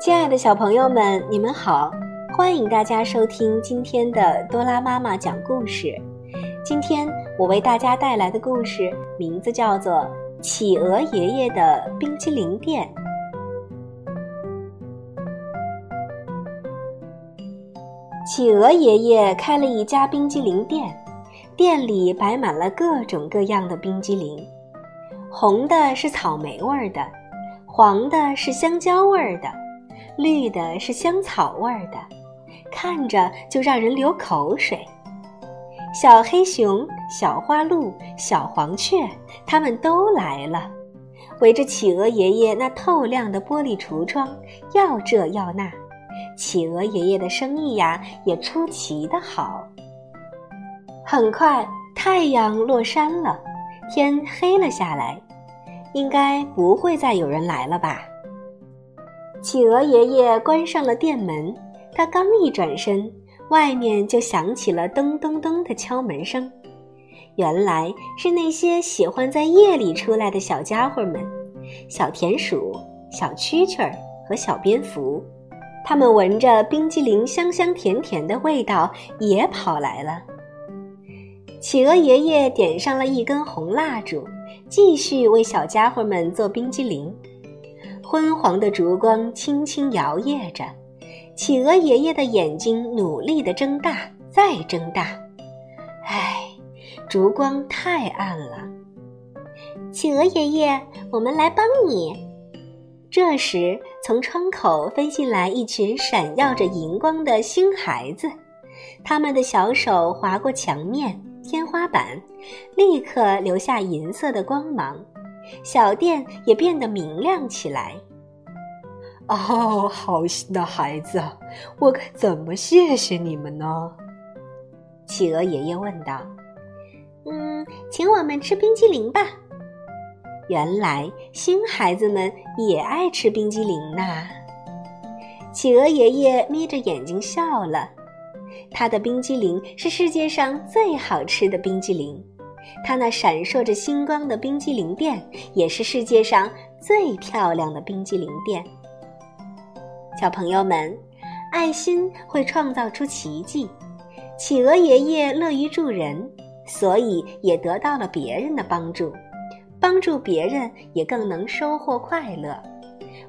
亲爱的小朋友们，你们好！欢迎大家收听今天的多拉妈妈讲故事。今天我为大家带来的故事名字叫做《企鹅爷爷的冰激凌店》。企鹅爷爷开了一家冰激凌店，店里摆满了各种各样的冰激凌，红的是草莓味儿的，黄的是香蕉味儿的。绿的是香草味儿的，看着就让人流口水。小黑熊、小花鹿、小黄雀，他们都来了，围着企鹅爷爷那透亮的玻璃橱窗，要这要那。企鹅爷爷的生意呀，也出奇的好。很快，太阳落山了，天黑了下来，应该不会再有人来了吧？企鹅爷爷关上了店门，他刚一转身，外面就响起了咚咚咚的敲门声。原来是那些喜欢在夜里出来的小家伙们：小田鼠、小蛐蛐儿和小蝙蝠。他们闻着冰激凌香香甜甜的味道，也跑来了。企鹅爷爷点上了一根红蜡烛，继续为小家伙们做冰激凌。昏黄的烛光轻轻摇曳着，企鹅爷爷的眼睛努力地睁大，再睁大。唉，烛光太暗了。企鹅爷爷，我们来帮你。这时，从窗口飞进来一群闪耀着荧光的星孩子，他们的小手划过墙面、天花板，立刻留下银色的光芒。小店也变得明亮起来。哦，好心的孩子，我该怎么谢谢你们呢？企鹅爷爷问道。“嗯，请我们吃冰激凌吧。”原来新孩子们也爱吃冰激凌呐。企鹅爷爷眯着眼睛笑了，他的冰激凌是世界上最好吃的冰激凌。他那闪烁着星光的冰激凌店，也是世界上最漂亮的冰激凌店。小朋友们，爱心会创造出奇迹。企鹅爷爷乐于助人，所以也得到了别人的帮助。帮助别人也更能收获快乐。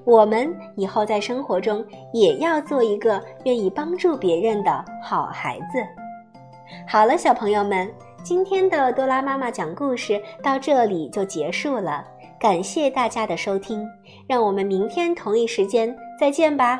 我们以后在生活中也要做一个愿意帮助别人的好孩子。好了，小朋友们。今天的多拉妈妈讲故事到这里就结束了，感谢大家的收听，让我们明天同一时间再见吧。